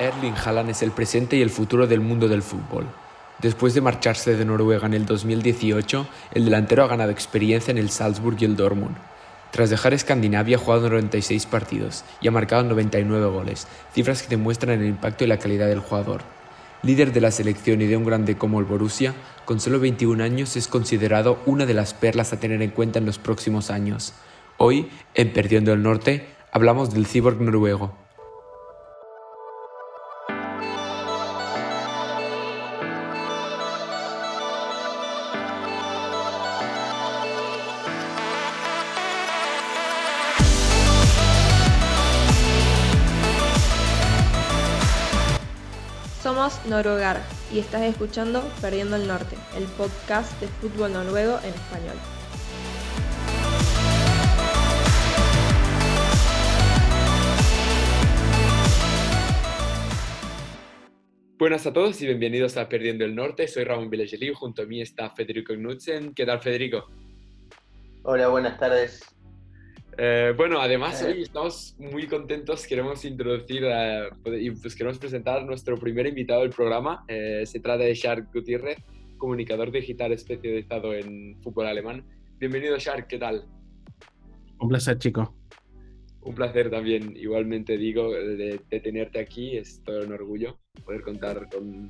Erling Haaland es el presente y el futuro del mundo del fútbol. Después de marcharse de Noruega en el 2018, el delantero ha ganado experiencia en el Salzburg y el Dortmund. Tras dejar Escandinavia ha jugado 96 partidos y ha marcado 99 goles, cifras que demuestran el impacto y la calidad del jugador. Líder de la selección y de un grande como el Borussia, con solo 21 años es considerado una de las perlas a tener en cuenta en los próximos años. Hoy, en Perdiendo el Norte, hablamos del cyborg noruego. Noruegar y estás escuchando Perdiendo el Norte, el podcast de fútbol noruego en español. Buenas a todos y bienvenidos a Perdiendo el Norte. Soy Ramón Villegeli, junto a mí está Federico Knudsen. ¿Qué tal, Federico? Hola, buenas tardes. Eh, bueno, además hoy estamos muy contentos, queremos introducir y pues queremos presentar a nuestro primer invitado del programa. Eh, se trata de Shark Gutiérrez, comunicador digital especializado en fútbol alemán. Bienvenido Shark, ¿qué tal? Un placer, chico. Un placer también, igualmente digo, de, tenerte aquí. Es todo un orgullo poder contar con,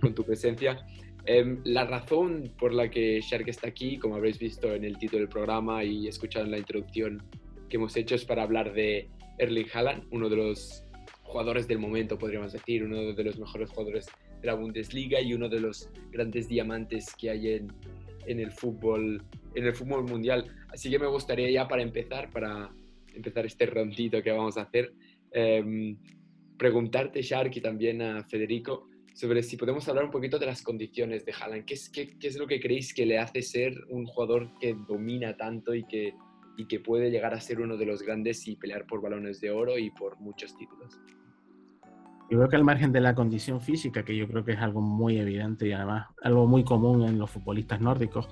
con tu presencia. Em, la razón por la que Shark está aquí, como habréis visto en el título del programa y escuchado en la introducción, que hemos hecho es para hablar de Erling Haaland, uno de los jugadores del momento, podríamos decir, uno de los mejores jugadores de la Bundesliga y uno de los grandes diamantes que hay en, el fútbol en el fútbol mundial. Así que me gustaría ya para empezar, para empezar este rondito que vamos a hacer, eh, preguntarte, Shark, y también a Federico, sobre si podemos hablar un poquito de las condiciones de Haaland. ¿Qué es, qué, qué es lo que creéis que le hace ser un jugador que domina tanto y que y que puede llegar a ser uno de los grandes y pelear por balones de oro y por muchos títulos. Yo creo que al margen de la condición física, que yo creo que es algo muy evidente y además algo muy común en los futbolistas nórdicos,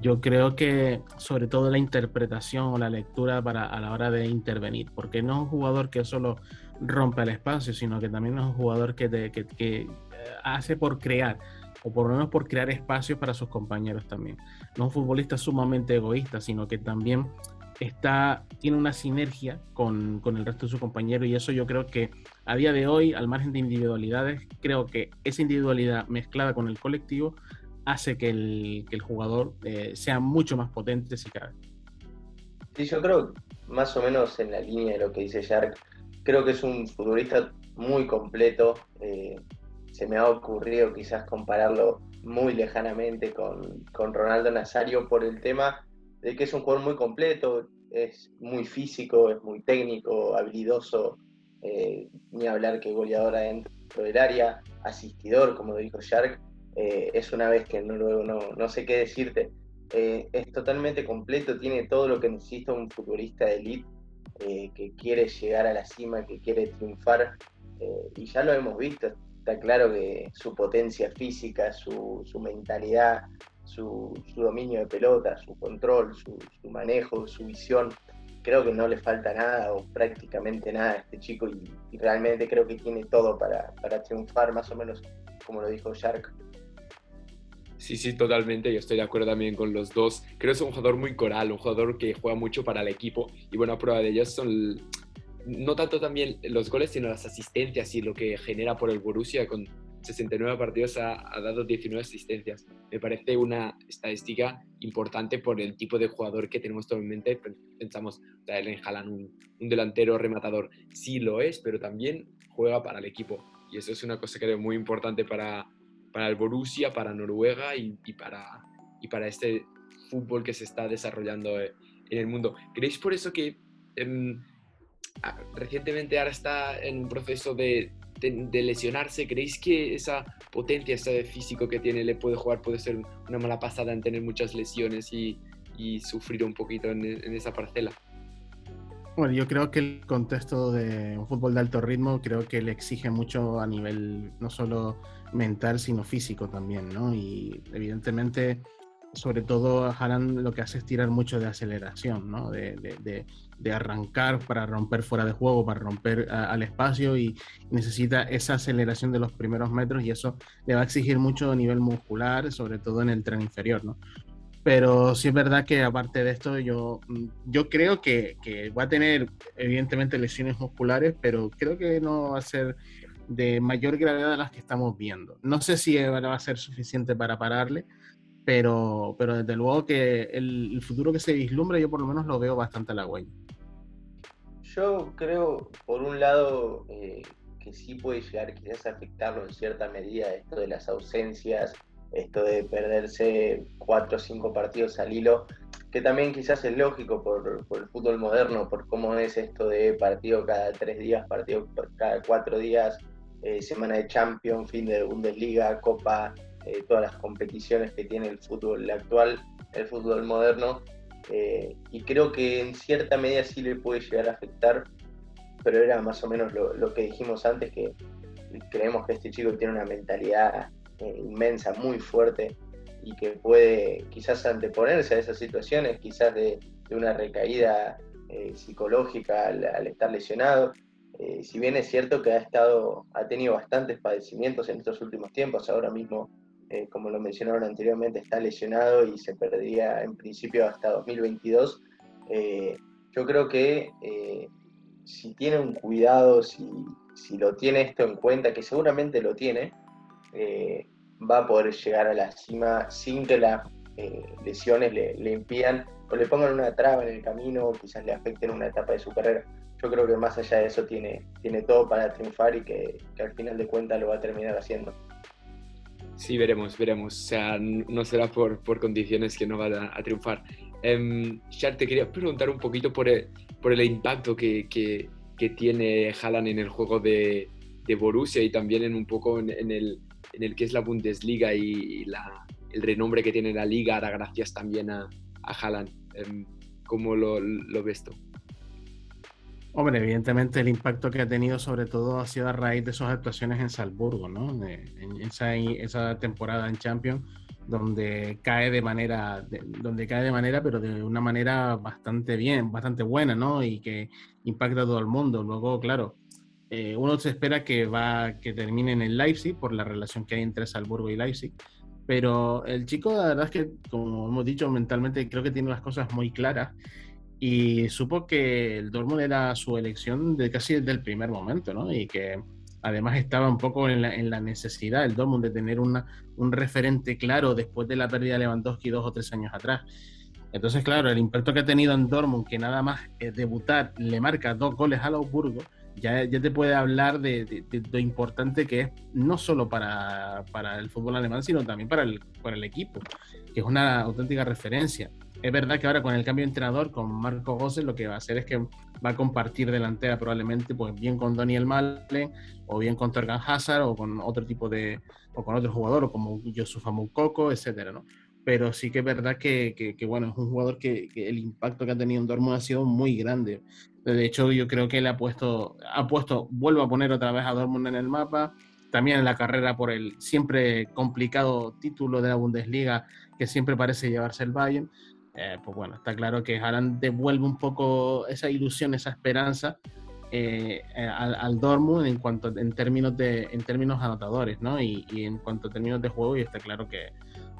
yo creo que sobre todo la interpretación o la lectura para, a la hora de intervenir, porque no es un jugador que solo rompe el espacio, sino que también es un jugador que, hace por crear, o por lo menos por crear espacios para sus compañeros también. No es un futbolista sumamente egoísta, sino que también está, tiene una sinergia con, con, el resto de sus compañeros y eso yo creo que a día de hoy, al margen de individualidades, creo que esa individualidad mezclada con el colectivo hace que el, que el jugador eh, sea mucho más potente si cabe. Sí, yo creo, más o menos en la línea de lo que dice Shark, creo que es un futbolista muy completo. Eh, se me ha ocurrido quizás compararlo muy lejanamente con, con Ronaldo Nazario por el tema de que es un jugador muy completo, es muy físico, es muy técnico, habilidoso, eh, ni hablar que goleador adentro del área, asistidor, como dijo Shark, eh, es una vez que no, no, no sé qué decirte. Eh, es totalmente completo, tiene todo lo que necesita un futbolista de elite que quiere llegar a la cima, que quiere triunfar, y ya lo hemos visto. Está claro que su potencia física, su, su mentalidad, su, dominio de pelota, su control, su, manejo, su visión. Creo que no le falta nada o prácticamente nada a este chico y, realmente creo que tiene todo para, para, triunfar, más o menos como lo dijo Shark. Sí, sí, totalmente. Yo estoy de acuerdo también con los dos. Creo que es un jugador muy coral, un jugador que juega mucho para el equipo. Y bueno, prueba de ello son no tanto también los goles, sino las asistencias y lo que genera por el Borussia con 69 partidos ha, dado 19 asistencias. Me parece una estadística importante por el tipo de jugador que tenemos actualmente. Pensamos, en Haaland, un, un delantero rematador. Sí lo es, pero también juega para el equipo. Y eso es una cosa que creo muy importante para, para el Borussia, para Noruega y, para, y para este fútbol que se está desarrollando eh, en el mundo. ¿Creéis por eso que em, recientemente ahora está en un proceso de, lesionarse, ¿creéis que esa potencia, ese físico que tiene le puede jugar, puede ser una mala pasada en tener muchas lesiones y, sufrir un poquito en, esa parcela? Bueno, yo creo que el contexto de un fútbol de alto ritmo creo que le exige mucho a nivel no solo mental, sino físico también, ¿no? Y evidentemente sobre todo Haaland lo que hace es tirar mucho de aceleración, ¿no? de, arrancar para romper fuera de juego, para romper al espacio y necesita esa aceleración de los primeros metros y eso le va a exigir mucho a nivel muscular, sobre todo en el tren inferior. ¿no? Pero sí es verdad que aparte de esto, yo, yo creo que, que va a tener evidentemente lesiones musculares, pero creo que no va a ser de mayor gravedad de las que estamos viendo. No sé si va a ser suficiente para pararle, pero, pero desde luego que el, futuro que se vislumbra yo por lo menos lo veo bastante halagüeño. Yo creo, por un lado, eh, que sí puede llegar quizás a afectarlo en cierta medida esto de las ausencias, esto de perderse cuatro o cinco partidos al hilo, que también quizás es lógico por, el fútbol moderno, por cómo es esto de partido cada tres días, partido cada cuatro días, eh, semana de Champions, fin de Bundesliga, Copa, eh, todas las competiciones que tiene el fútbol actual, el fútbol moderno, eh, y creo que en cierta medida sí le puede llegar a afectar, pero era más o menos lo, que dijimos antes, que creemos que este chico tiene una mentalidad inmensa, muy fuerte, y que puede quizás anteponerse a esas situaciones, quizás de, una recaída psicológica al, estar lesionado, eh, si bien es cierto que ha estado, ha tenido bastantes padecimientos en estos últimos tiempos, ahora mismo, eh, como lo mencionaron anteriormente, está lesionado y se perdería en principio hasta 2022. Eh, yo creo que si tiene un cuidado, si, si, lo tiene esto en cuenta, que seguramente lo tiene, va a poder llegar a la cima sin que las lesiones le, impidan o le pongan una traba en el camino o quizás le afecten una etapa de su carrera yo creo que más allá de eso tiene, tiene todo para triunfar y que, al final de cuentas lo va a terminar haciendo. Sí, veremos, veremos. O sea, no será por, por condiciones que no va a, triunfar. Eh, te quería preguntar un poquito por el, por el impacto que, que, que tiene Haaland en el juego de, de, Borussia y también en un poco en, el, en el que es la Bundesliga y la, el renombre que tiene la liga, ahora gracias también a, a Haaland. Eh, ¿Cómo lo, lo ves tú? Hombre, evidentemente el impacto que ha tenido sobre todo ha sido a raíz de sus actuaciones en Salzburgo, ¿no? En esa, temporada en Champions, donde cae de manera, donde cae de manera, pero de una manera bastante bien, bastante buena, ¿no? Y que impacta a todo el mundo. Luego, claro, eh, uno se espera que va, que termine en el Leipzig por la relación que hay entre Salzburgo y Leipzig. Pero el chico, la verdad es que, como hemos dicho, mentalmente creo que tiene las cosas muy claras y supo que el Dortmund era su elección de casi desde el primer momento, ¿no? Y que además estaba un poco en la, en la necesidad el Dortmund de tener una, un referente claro después de la pérdida de Lewandowski dos o tres años atrás. Entonces, claro, el impacto que ha tenido en Dortmund, que nada más debutar le marca dos goles a Augsburgo, ya, ya te puede hablar de, de, lo importante que es no solo para, para, el fútbol alemán, sino también para el, para el equipo, que es una auténtica referencia es verdad que ahora con el cambio de entrenador, con Marco Gómez, lo que va a hacer es que va a compartir delantera probablemente pues bien con Daniel Malen o bien con Torgan Hazard o con otro tipo de, o con otro jugador, o como Yosufa Mukoko, etcétera. Pero sí que es verdad que, que, bueno, es un jugador que, el impacto que ha tenido en Dortmund ha sido muy grande. De hecho, yo creo que él ha puesto, ha puesto, vuelvo a poner otra vez a Dortmund en el mapa, también en la carrera por el siempre complicado título de la Bundesliga que siempre parece llevarse el Bayern. Eh, pues bueno, está claro que Haaland devuelve un poco esa ilusión, esa esperanza eh, eh, al, al, Dortmund en cuanto en términos de en términos anotadores, ¿no? Y, en cuanto a términos de juego y está claro que,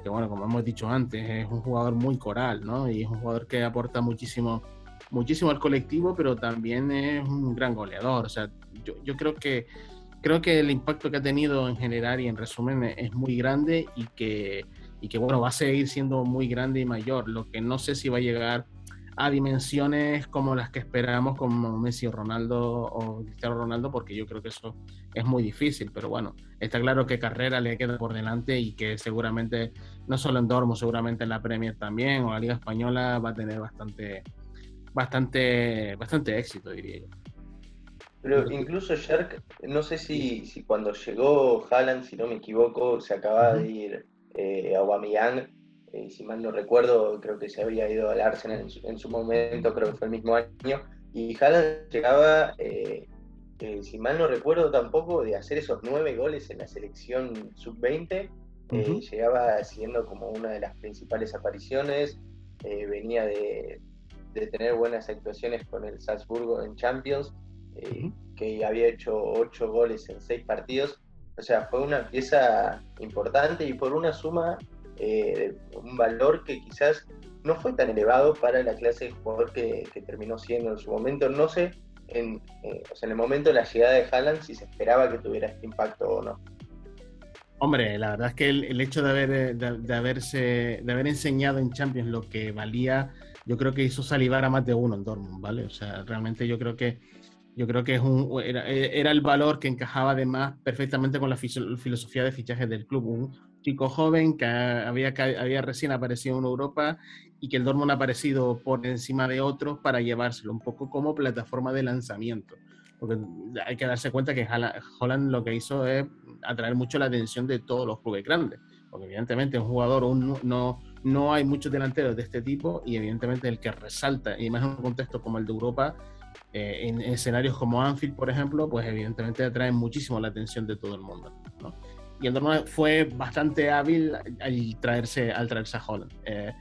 que, bueno, como hemos dicho antes, es un jugador muy coral, ¿no? Y es un jugador que aporta muchísimo muchísimo al colectivo, pero también es un gran goleador. O sea, yo, yo creo que creo que el impacto que ha tenido en general y en resumen es muy grande y que y que bueno, va a seguir siendo muy grande y mayor. Lo que no sé si va a llegar a dimensiones como las que esperamos como Messi o Ronaldo o Cristiano Ronaldo, porque yo creo que eso es muy difícil, pero bueno, está claro que carrera le queda por delante y que seguramente, no solo en Dormo, seguramente en la Premier también o la Liga Española va a tener bastante, bastante, bastante éxito, diría yo. Pero incluso Shark, no sé si, si cuando llegó Haaland, si no me equivoco, se acaba de ir eh, Aubameyang, eh, si mal no recuerdo, creo que se había ido al Arsenal en su, momento, creo que fue el mismo año, y Haaland llegaba, eh, si mal no recuerdo tampoco, de hacer esos nueve goles en la selección sub-20 llegaba siendo como una de las principales apariciones, venía de, de, tener buenas actuaciones con el Salzburgo en Champions, que había hecho ocho goles en seis partidos. O sea, fue una pieza importante y por una suma, eh, un valor que quizás no fue tan elevado para la clase de jugador que, terminó siendo en su momento. No sé, en, eh, en el momento de la llegada de Haaland, si se esperaba que tuviera este impacto o no. Hombre, la verdad es que el, hecho de haber, de, haberse, de haber enseñado en Champions lo que valía, yo creo que hizo salivar a más de uno en Dortmund, ¿vale? O sea, realmente yo creo que yo creo que es un, era, el valor que encajaba además perfectamente con la filosofía de fichajes del club. Un chico joven que había, había recién aparecido en Europa y que el Dortmund ha aparecido por encima de otros para llevárselo, un poco como plataforma de lanzamiento. Porque hay que darse cuenta que Holland lo que hizo es atraer mucho la atención de todos los clubes grandes. Porque evidentemente un jugador un, no, no hay muchos delanteros de este tipo y evidentemente el que resalta, y más en un contexto como el de Europa, eh, en, escenarios como Anfield, por ejemplo, pues evidentemente atraen muchísimo la atención de todo el mundo. Y el Dortmund fue bastante hábil al traerse, al traerse a Holland. Eh,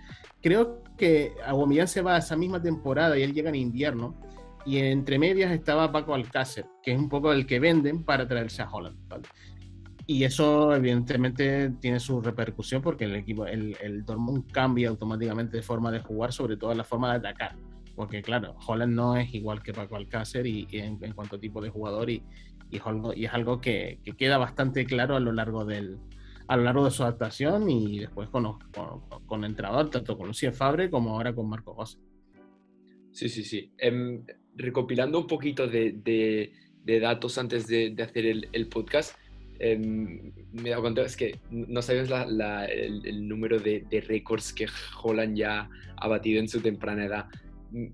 creo que Aubameyang se va a esa misma temporada y él llega en invierno y entre medias estaba Paco Alcácer, que es un poco el que venden para traerse a Holland. Y eso evidentemente tiene su repercusión porque el equipo, el, el Dortmund cambia automáticamente de forma de jugar, sobre todo en la forma de atacar porque claro, Holland no es igual que Paco Alcácer y, en, cuanto a tipo de jugador y, es algo, que, queda bastante claro a lo largo del a lo largo de su adaptación y después con, con, con entrenador, tanto con Lucien Fabre como ahora con Marco José. Sí, sí, sí. Em, recopilando un poquito de, de, datos antes de, hacer el, el podcast, em, me he dado cuenta, es que no sabes la, el, el, número de, récords que Holland ya ha batido en su temprana edad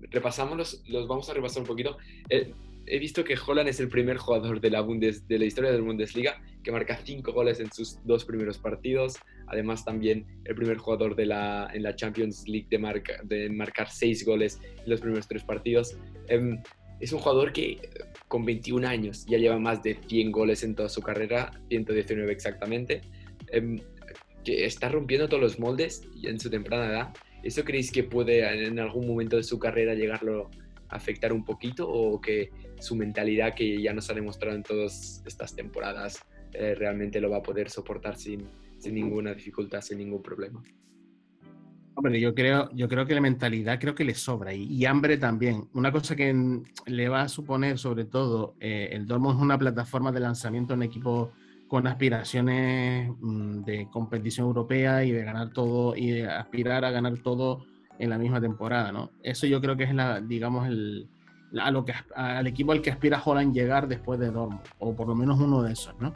repasamos los, vamos a repasar un poquito. Eh, he visto que Holland es el primer jugador de la, Bundes, de la historia de la Bundesliga que marca cinco goles en sus dos primeros partidos. Además, también el primer jugador de la, en la Champions League de, marca, de marcar seis goles en los primeros tres partidos. Em, es un jugador que con 21 años ya lleva más de 100 goles en toda su carrera, 119 exactamente, em, que está rompiendo todos los moldes en su temprana edad ¿Eso creéis que puede en algún momento de su carrera llegarlo a afectar un poquito o que su mentalidad que ya nos ha demostrado en todas estas temporadas eh, realmente lo va a poder soportar sin, sin ninguna dificultad, sin ningún problema? Hombre, yo creo, yo creo que la mentalidad creo que le sobra y, hambre también. Una cosa que le va a suponer sobre todo, eh, el Dortmund es una plataforma de lanzamiento en equipo con aspiraciones mm, de competición europea y de ganar todo y de aspirar a ganar todo en la misma temporada, ¿no? Eso yo creo que es la, digamos, el, lo que, al equipo al que aspira Holland llegar después de Dortmund, o por lo menos uno de esos, ¿no?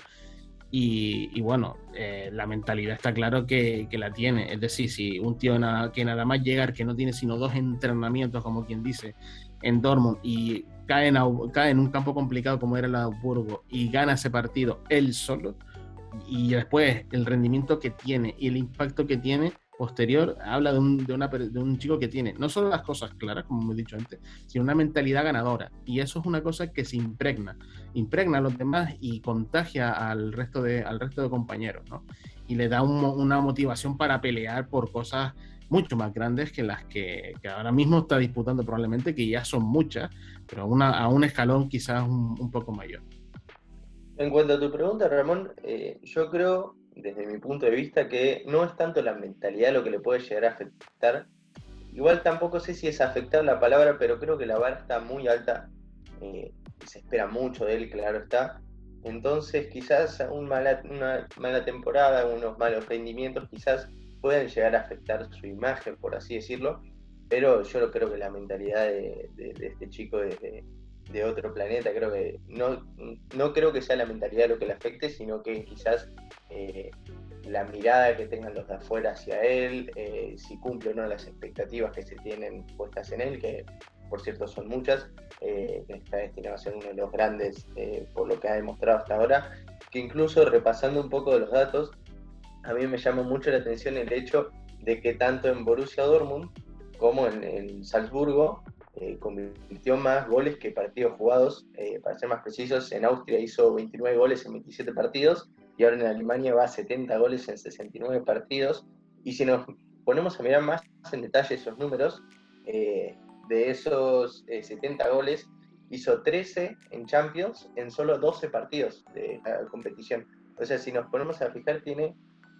Y, bueno, eh, la mentalidad está claro que, la tiene. Es decir, si un tío que nada más llegar, que no tiene sino dos entrenamientos, como quien dice, en Dortmund y cae en, cae en un campo complicado como era el Augsburgo y gana ese partido él solo, y después el rendimiento que tiene y el impacto que tiene posterior habla de un, de, una, de un chico que tiene no solo las cosas claras, como he dicho antes, sino una mentalidad ganadora. Y eso es una cosa que se impregna, impregna a los demás y contagia al resto de, al resto de compañeros, ¿no? Y le da una motivación para pelear por cosas mucho más grandes que las que, ahora mismo está disputando probablemente, que ya son muchas, pero una, a un escalón quizás un, poco mayor. En cuanto a tu pregunta, Ramón, eh, yo creo, desde mi punto de vista, que no es tanto la mentalidad lo que le puede llegar a afectar. Igual tampoco sé si es afectar la palabra, pero creo que la vara está muy alta eh, se espera mucho de él, claro está. Entonces, quizás un mala, una mala temporada, unos malos rendimientos, quizás pueden llegar a afectar su imagen, por así decirlo, pero yo creo que la mentalidad de, este chico de, de, otro planeta, creo que no, no creo que sea la mentalidad lo que le afecte, sino que quizás eh, la mirada que tengan los de afuera hacia él, eh, si cumple o no las expectativas que se tienen puestas en él, que por cierto son muchas, eh, está destinado a ser uno de los grandes por lo que ha demostrado hasta ahora, que incluso repasando un poco de los datos, a mí me llama mucho la atención el hecho de que tanto en Borussia Dortmund como en, Salzburgo eh, convirtió más goles que partidos jugados. Eh, para ser más precisos, en Austria hizo 29 goles en 27 partidos y ahora en Alemania va a 70 goles en 69 partidos. Y si nos ponemos a mirar más en detalle esos números, eh, de esos 70 goles, hizo 13 en Champions en solo 12 partidos de la competición. O sea, si nos ponemos a fijar, tiene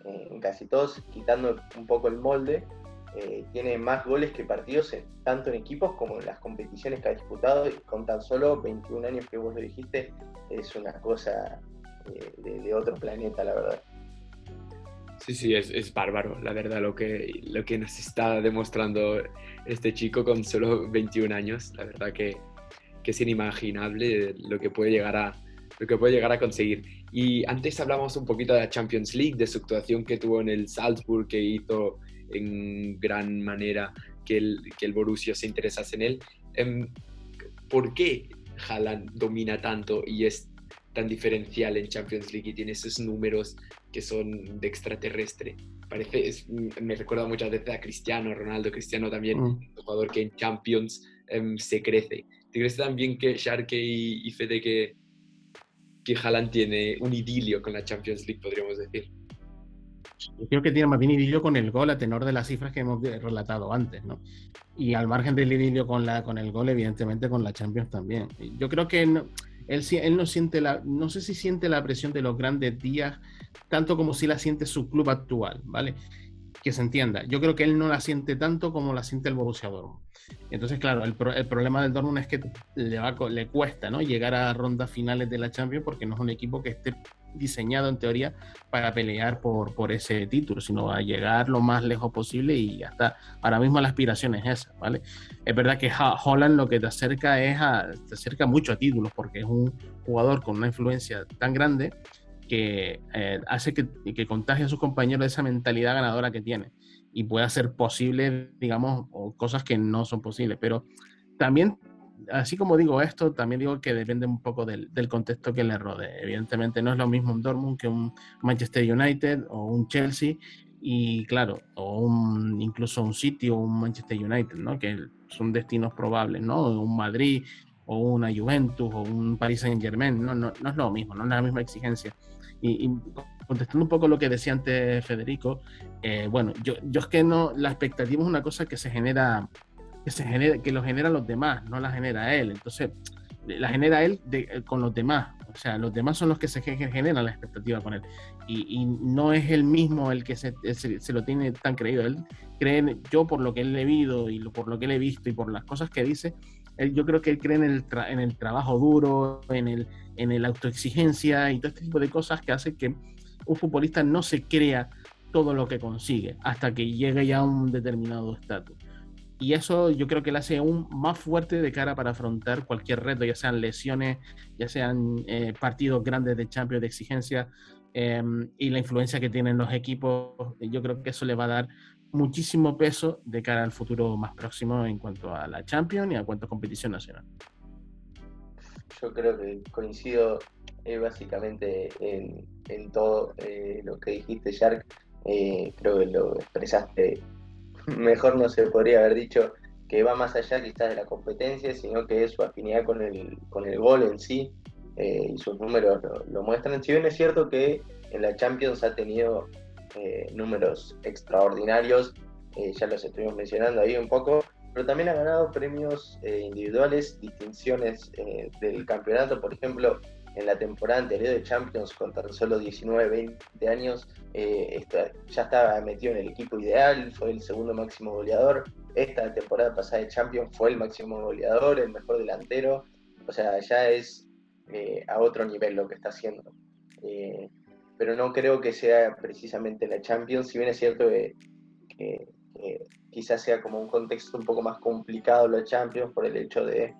eh, en casi todos, quitando un poco el molde, eh, tiene más goles que partidos, tanto en equipos como en las competiciones que ha disputado, y con tan solo 21 años que vos lo dijiste, es una cosa eh, de, otro planeta, la verdad. Sí, sí, es, es, bárbaro, la verdad, lo que, lo que nos está demostrando este chico con solo 21 años. La verdad que, que es inimaginable lo que puede llegar a, lo que puede llegar a conseguir. Y antes hablamos un poquito de la Champions League, de su actuación que tuvo en el Salzburg, que hizo en gran manera que el, que el Borussia se interesase en él. Em, ¿Por qué Haaland domina tanto y es tan diferencial en Champions League y tiene esos números que son de extraterrestre? Parece, me recuerda muchas veces a Cristiano, Ronaldo, Cristiano también, mm. un jugador que en Champions em, se crece. ¿Te crees también que Sharke y, y Fede que, que Haaland tiene un idilio con la Champions League, podríamos decir? Yo creo que tiene más bien idilio con el gol a tenor de las cifras que hemos relatado antes, ¿no? Y al margen del idilio con, la, con el gol, evidentemente con la Champions también. Yo creo que él, él no siente la, no sé si siente la presión de los grandes días tanto como si la siente su club actual, ¿vale? Que se entienda. Yo creo que él no la siente tanto como la siente el Borussia Dortmund. Entonces, claro, el, problema del Dortmund es que le, va, le cuesta ¿no? llegar a rondas finales de la Champions porque no es un equipo que esté diseñado en teoría para pelear por, por ese título, sino a llegar lo más lejos posible y ya está. Ahora mismo la aspiración es esa, ¿vale? Es verdad que Holland lo que te acerca es a, te acerca mucho a títulos porque es un jugador con una influencia tan grande que eh, hace que, que contagie a sus compañeros esa mentalidad ganadora que tiene y puede hacer posible, digamos, cosas que no son posibles. Pero también así como digo esto, también digo que depende un poco del, contexto que le rodee. Evidentemente no es lo mismo un Dortmund que un Manchester United o un Chelsea y claro, o un, incluso un City o un Manchester United, ¿no? Que son destinos probables, ¿no? Un Madrid o una Juventus o un Paris Saint Germain, no, no, no es lo mismo, no es la misma exigencia. Y, contestando un poco lo que decía antes Federico, eh, bueno, yo, yo es que no, la expectativa es una cosa que se genera que, se genera, que lo generan los demás, no la genera él. Entonces, la genera él eh, con los demás. O sea, los demás son los que se generan la expectativa con él. Y, no es el mismo el que se, se, lo tiene tan creído. Él cree, yo por lo que él he visto y por lo que él he visto y por las cosas que dice, él, yo creo que él cree en el, en el trabajo duro, en el, en el autoexigencia y todo este tipo de cosas que hace que un futbolista no se crea todo lo que consigue hasta que llegue ya a un determinado estatus y eso yo creo que le hace aún más fuerte de cara para afrontar cualquier reto, ya sean lesiones, ya sean eh, partidos grandes de Champions de exigencia em, y la influencia que tienen los equipos. Yo creo que eso le va a dar muchísimo peso de cara al futuro más próximo en cuanto a la Champions y a cuanto a competición nacional. Yo creo que coincido eh, básicamente en, todo eh, lo que dijiste, Shark. creo que lo expresaste mejor no se podría haber dicho que va más allá quizás de la competencia, sino que es su afinidad con el, con el gol en sí, eh, y sus números lo, muestran. Si bien es cierto que en la Champions ha tenido eh, números extraordinarios, eh, ya los estuvimos mencionando ahí un poco, pero también ha ganado premios individuales, distinciones del campeonato, por ejemplo, en la temporada anterior de Champions con tan solo 19, 20 años, eh, ya estaba metido en el equipo ideal, fue el segundo máximo goleador. Esta temporada pasada de Champions fue el máximo goleador, el mejor delantero. O sea, ya es eh, a otro nivel lo que está haciendo. Eh, pero no creo que sea precisamente la Champions, si bien es cierto que, que quizás sea como un contexto un poco más complicado la Champions por el hecho de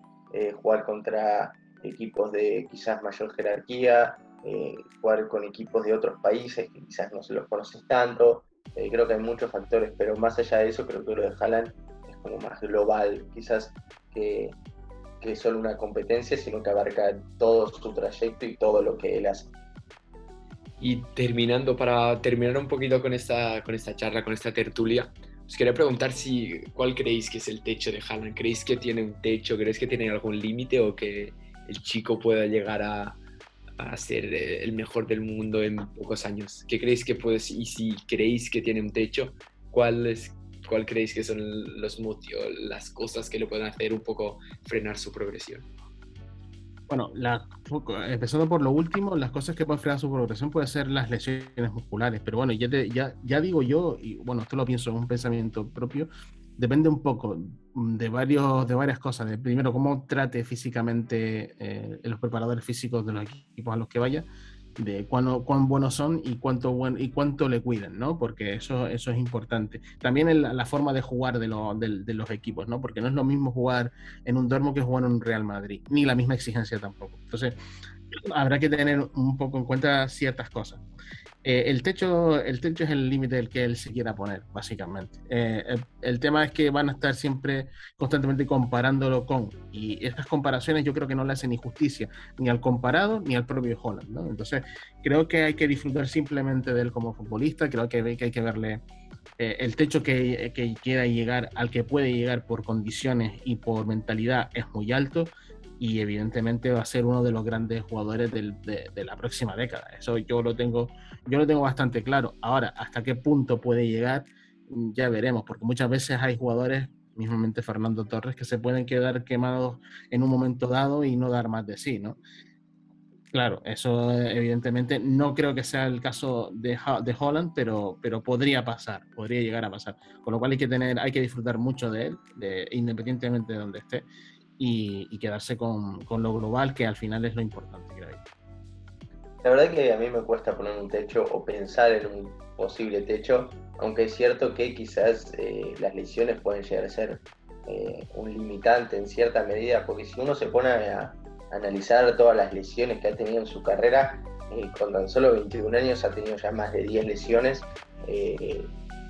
jugar contra equipos de quizás mayor jerarquía, eh, jugar con equipos de otros países que quizás no se los conoces tanto. Eh, creo que hay muchos factores, pero más allá de eso, creo que lo de Haaland es como más global, quizás que, que solo una competencia, sino que abarca todo su trayecto y todo lo que él hace. Y terminando, para terminar un poquito con esta, con esta charla, con esta tertulia, os quería preguntar si, ¿cuál creéis que es el techo de Haaland? ¿Creéis que tiene un techo? ¿Creéis que tiene algún límite o que el chico pueda llegar a, a ser eh, el mejor del mundo en pocos años? ¿Qué creéis que puede y si creéis que tiene un techo, cuál, es, cuál creéis que son los motivos, las cosas que le pueden hacer un poco frenar su progresión? Bueno, la, empezando por lo último, las cosas que pueden frenar su progresión pueden ser las lesiones musculares, pero bueno, ya, ya, digo yo, y bueno, esto lo pienso en un pensamiento propio, depende un poco de, varios, de varias cosas. De, primero, cómo trate físicamente eh, los preparadores físicos de los equipos a los que vaya, de cuán, cuán buenos son y cuánto, buen, y cuánto le cuidan, ¿no? Porque eso, eso es importante. También la forma de jugar de, de, los equipos, ¿no? Porque no es lo mismo jugar en un Dormo que jugar en un Real Madrid, ni la misma exigencia tampoco. Entonces, habrá que tener un poco en cuenta ciertas cosas. Eh, el, techo, el techo es el límite del que él se quiera poner, básicamente. Eh, el, tema es que van a estar siempre constantemente comparándolo con, y estas comparaciones yo creo que no le hacen ni justicia ni al comparado ni al propio Holland. ¿no? Entonces, creo que hay que disfrutar simplemente de él como futbolista, creo que, hay que verle eh, el techo que, que quiera llegar, al que puede llegar por condiciones y por mentalidad es muy alto y evidentemente va a ser uno de los grandes jugadores de, la próxima década. Eso yo lo tengo, yo lo tengo bastante claro. Ahora, hasta qué punto puede llegar, mm, ya veremos, porque muchas veces hay jugadores, mismamente Fernando Torres, que se pueden quedar quemados en un momento dado y no dar más de sí, ¿no? Claro, eso evidentemente no creo que sea el caso de, de Holland, pero, pero podría pasar, podría llegar a pasar. Con lo cual hay que tener, hay que disfrutar mucho de él, de, independientemente de donde esté y, quedarse con, con, lo global, que al final es lo importante, creo. La verdad que a mí me cuesta poner un techo o pensar en un posible techo, aunque es cierto que quizás eh, las lesiones pueden llegar a ser eh, un limitante en cierta medida, porque si uno se pone a, analizar todas las lesiones que ha tenido en su carrera, eh, con tan solo 21 años ha tenido ya más de 10 lesiones,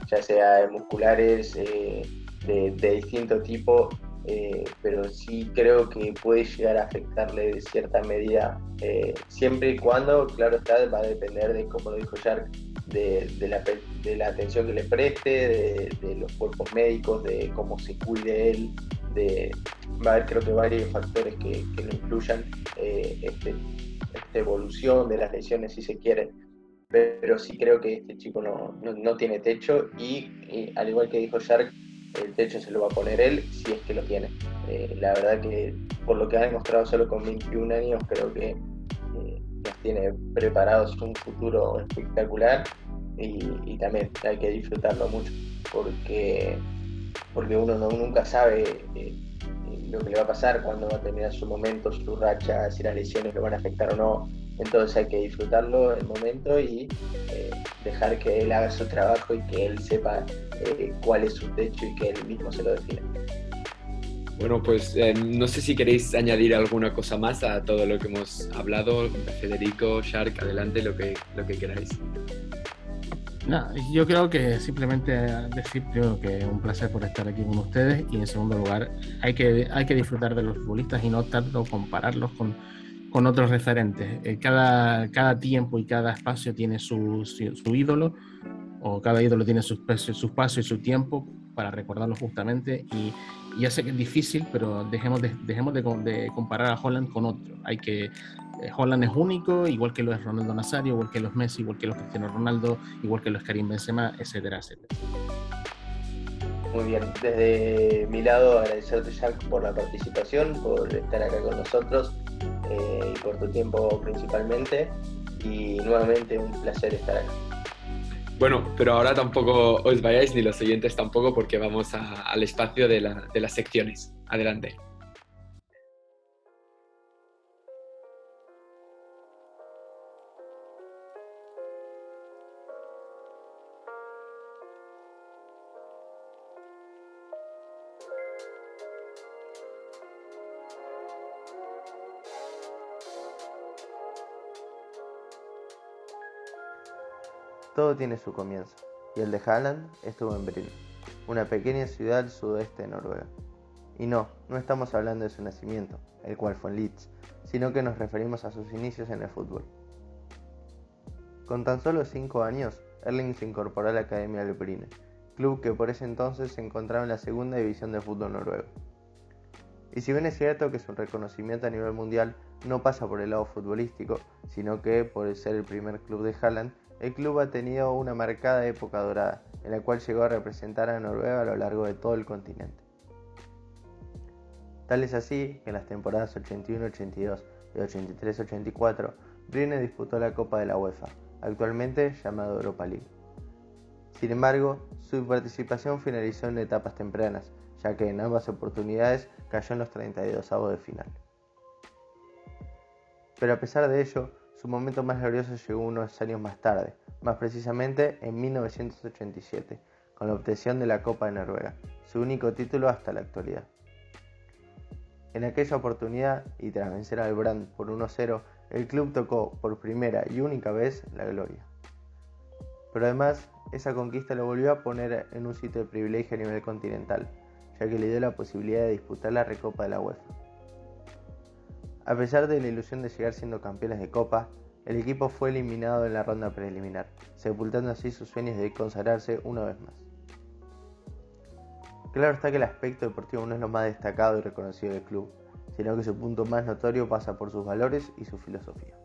ya sea musculares de, de distinto tipo, eh, pero sí creo que puede llegar a afectarle de cierta medida, eh, siempre y cuando, claro está, va a depender de, como lo dijo Shark, de, la, de la, atención que le preste, de, los cuerpos médicos, de cómo se cuide él, de, va a haber creo que varios factores que, que lo incluyan eh, este, esta evolución de las lesiones, si se quiere. Pero sí creo que este chico no, no, no tiene techo y, y, al igual que dijo Shark, el techo se lo va a poner él si es que lo tiene. Eh, la verdad que por lo que ha demostrado solo con 21 años creo que eh, nos tiene preparados un futuro espectacular y, también hay que disfrutarlo mucho porque, porque uno no, nunca sabe eh, lo que le va a pasar, cuando va a terminar su momento, su racha, si las lesiones lo van a afectar o no. Entonces hay que disfrutarlo el momento y dejar que él haga su trabajo y que él sepa eh, cuál es su techo y que él mismo se lo define. Bueno, pues eh, no sé si queréis añadir alguna cosa más a todo lo que hemos hablado. Federico, Shark, adelante lo que, lo que queráis. No, yo creo que simplemente decir primero que es un placer por estar aquí con ustedes y en segundo lugar hay que, hay que disfrutar de los futbolistas y no tanto compararlos con, con otros referentes. Eh, cada, cada tiempo y cada espacio tiene su, su, ídolo, o cada ídolo tiene su, su espacio y su tiempo para recordarlo justamente. Y, ya sé que es difícil, pero dejemos de, dejemos de, comparar a Holland con otro. Hay que, eh, Holland es único, igual que lo es Ronaldo Nazario, igual que los Messi, igual que los Cristiano Ronaldo, igual que los Karim Benzema, etcétera, etcétera. Muy bien, desde mi lado agradecerte Jack por la participación, por estar acá con nosotros eh, y por tu tiempo principalmente. Y nuevamente un placer estar acá. Bueno, pero ahora tampoco os vayáis ni los siguientes tampoco porque vamos al espacio de las secciones. Adelante. Todo tiene su comienzo, y el de Halland estuvo en Bryn, una pequeña ciudad al sudoeste de Noruega. Y no, no estamos hablando de su nacimiento, el cual fue en Leeds, sino que nos referimos a sus inicios en el fútbol. Con tan solo 5 años, Erling se incorporó a la Academia del Bryne, club que por ese entonces se encontraba en la segunda división de fútbol noruego. Y si bien es cierto que su reconocimiento a nivel mundial no pasa por el lado futbolístico, sino que por ser el primer club de Haaland, el club ha tenido una marcada época dorada, en la cual llegó a representar a Noruega a lo largo de todo el continente. Tal es así que en las temporadas 81-82 y 83-84, Brine disputó la Copa de la UEFA, actualmente llamada Europa League. Sin embargo, su participación finalizó en etapas tempranas, ya que en ambas oportunidades cayó en los 32 avos de final. Pero a pesar de ello, su momento más glorioso llegó unos años más tarde, más precisamente en 1987, con la obtención de la Copa de Noruega, su único título hasta la actualidad. En aquella oportunidad, y tras vencer al Brand por 1-0, el club tocó por primera y única vez la gloria. Pero además, esa conquista lo volvió a poner en un sitio de privilegio a nivel continental, ya que le dio la posibilidad de disputar la Recopa de la UEFA. A pesar de la ilusión de llegar siendo campeones de Copa, el equipo fue eliminado en la ronda preliminar, sepultando así sus sueños de consagrarse una vez más. Claro está que el aspecto deportivo no es lo más destacado y reconocido del club, sino que su punto más notorio pasa por sus valores y su filosofía.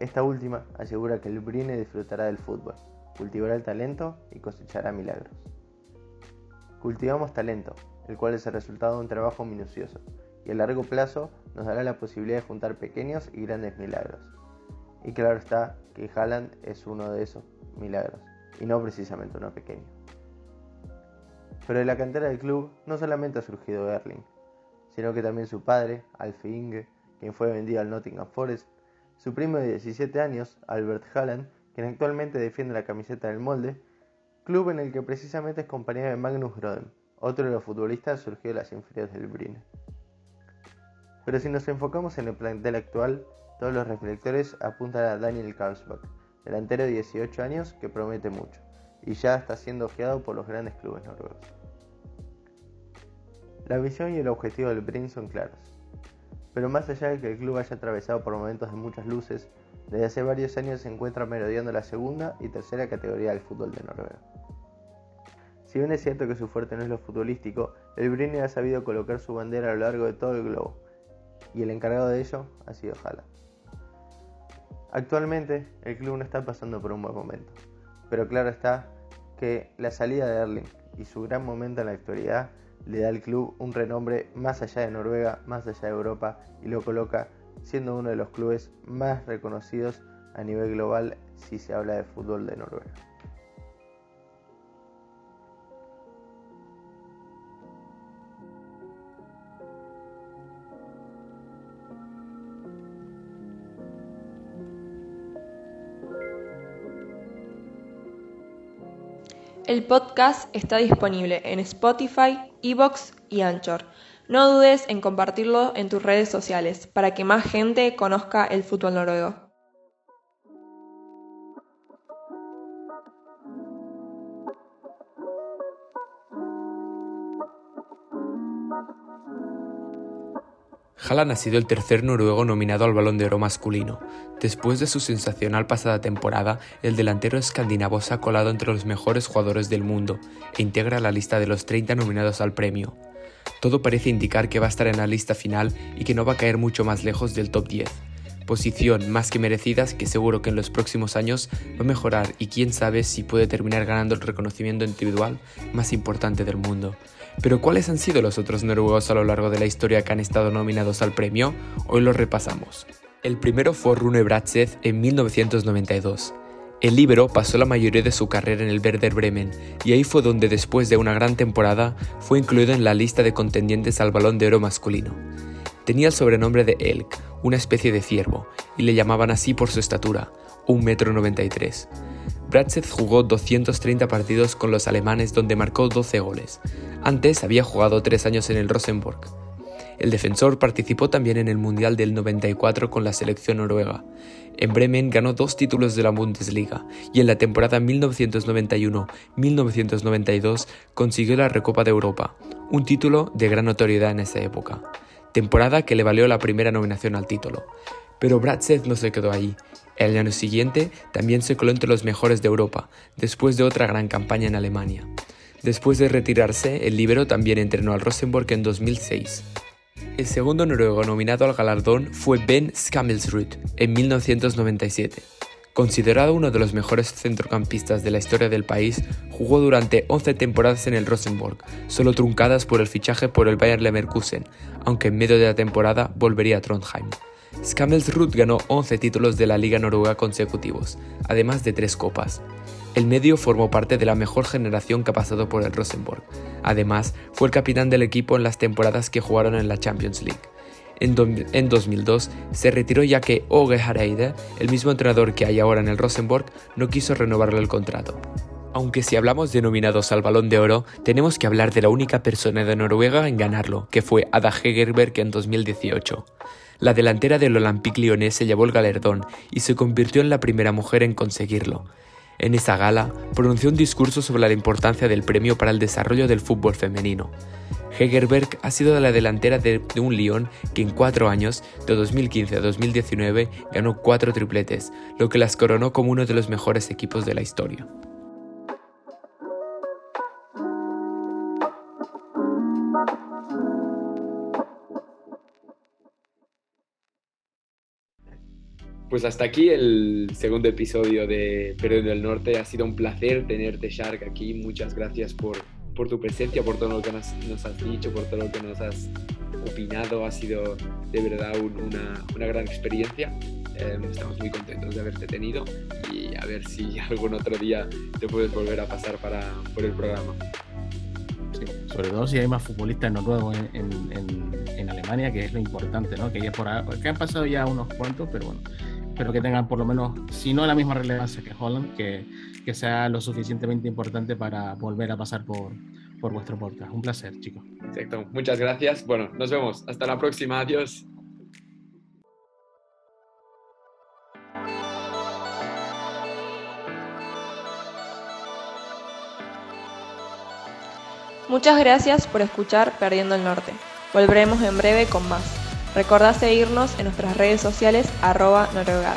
Esta última asegura que el Brine disfrutará del fútbol, cultivará el talento y cosechará milagros. Cultivamos talento, el cual es el resultado de un trabajo minucioso, y a largo plazo nos dará la posibilidad de juntar pequeños y grandes milagros. Y claro está que Haaland es uno de esos milagros, y no precisamente uno pequeño. Pero de la cantera del club no solamente ha surgido Erling, sino que también su padre, Alfie Inge, quien fue vendido al Nottingham Forest, su primo de 17 años, Albert Haaland, quien actualmente defiende la camiseta del molde, club en el que precisamente es compañero de Magnus Grodem, otro de los futbolistas surgió de las inferiores del Brine. Pero si nos enfocamos en el plantel actual, todos los reflectores apuntan a Daniel Karlsbach, delantero de 18 años que promete mucho, y ya está siendo ojeado por los grandes clubes noruegos. La visión y el objetivo del Brine son claros, pero más allá de que el club haya atravesado por momentos de muchas luces, desde hace varios años se encuentra merodeando la segunda y tercera categoría del fútbol de Noruega. Si bien es cierto que su fuerte no es lo futbolístico, el Brine ha sabido colocar su bandera a lo largo de todo el globo, y el encargado de ello ha sido Haaland. Actualmente el club no está pasando por un buen momento, pero claro está que la salida de Erling y su gran momento en la actualidad le da al club un renombre más allá de Noruega, más allá de Europa y lo coloca siendo uno de los clubes más reconocidos a nivel global si se habla de fútbol de Noruega. El podcast está disponible en Spotify, Evox y Anchor. No dudes en compartirlo en tus redes sociales para que más gente conozca el fútbol noruego. Haaland ha sido el tercer noruego nominado al Balón de Oro masculino. Después de su sensacional pasada temporada, el delantero escandinavo se ha colado entre los mejores jugadores del mundo e integra la lista de los 30 nominados al premio. Todo parece indicar que va a estar en la lista final y que no va a caer mucho más lejos del top 10. Posición más que merecidas que seguro que en los próximos años va a mejorar y quién sabe si puede terminar ganando el reconocimiento individual más importante del mundo. Pero ¿cuáles han sido los otros noruegos a lo largo de la historia que han estado nominados al premio? Hoy los repasamos. El primero fue Rune Bratseth en 1992. El líbero pasó la mayoría de su carrera en el Werder Bremen y ahí fue donde después de una gran temporada fue incluido en la lista de contendientes al Balón de Oro masculino. Tenía el sobrenombre de Elk, una especie de ciervo, y le llamaban así por su estatura, 1,93 m. Bratseth jugó 230 partidos con los alemanes donde marcó 12 goles. Antes había jugado 3 años en el Rosenborg. El defensor participó también en el Mundial del 94 con la selección noruega. En Bremen ganó dos títulos de la Bundesliga y en la temporada 1991-1992 consiguió la Recopa de Europa, un título de gran notoriedad en esa época, temporada que le valió la primera nominación al título. Pero Bratseth no se quedó ahí el año siguiente también se coló entre los mejores de Europa, después de otra gran campaña en Alemania. Después de retirarse, el libero también entrenó al Rosenborg en 2006. El segundo noruego nominado al galardón fue Ben Skammelsrud en 1997. Considerado uno de los mejores centrocampistas de la historia del país, jugó durante 11 temporadas en el Rosenborg, solo truncadas por el fichaje por el Bayern Leverkusen, aunque en medio de la temporada volvería a Trondheim. Skammelsrud ganó 11 títulos de la Liga Noruega consecutivos, además de tres copas. El medio formó parte de la mejor generación que ha pasado por el Rosenborg. Además, fue el capitán del equipo en las temporadas que jugaron en la Champions League. En, 2002 se retiró ya que Oge Hareide, el mismo entrenador que hay ahora en el Rosenborg, no quiso renovarle el contrato. Aunque si hablamos de nominados al Balón de Oro, tenemos que hablar de la única persona de Noruega en ganarlo, que fue Ada Hegerberg en 2018. La delantera del Olympique Lyonnais se llevó el galardón y se convirtió en la primera mujer en conseguirlo. En esa gala, pronunció un discurso sobre la importancia del premio para el desarrollo del fútbol femenino. Hegerberg ha sido la delantera de, un Lyon que en cuatro años, de 2015 a 2019, ganó cuatro tripletes, lo que las coronó como uno de los mejores equipos de la historia. Pues hasta aquí el segundo episodio de Perdiendo el Norte. Ha sido un placer tenerte, Shark, aquí. Muchas gracias por, por tu presencia, por todo lo que nos, has dicho, por todo lo que nos has opinado. Ha sido de verdad una, una, gran experiencia. Em, estamos muy contentos de haberte tenido y a ver si algún otro día te puedes volver a pasar para, por el programa. sobre todo si hay más futbolistas noruegos en, en, en, Alemania, que es lo importante, ¿no? Que, ya por, que han pasado ya unos cuantos, pero bueno, pero que tengan por lo menos, si no la misma relevancia que Holland, que, que sea lo suficientemente importante para volver a pasar por, por vuestro podcast. Un placer, chicos. Exacto. Muchas gracias. Bueno, nos vemos. Hasta la próxima. Adiós. Muchas gracias por escuchar Perdiendo el Norte. Volveremos en breve con más. Recordá seguirnos en nuestras redes sociales arroba noruegada.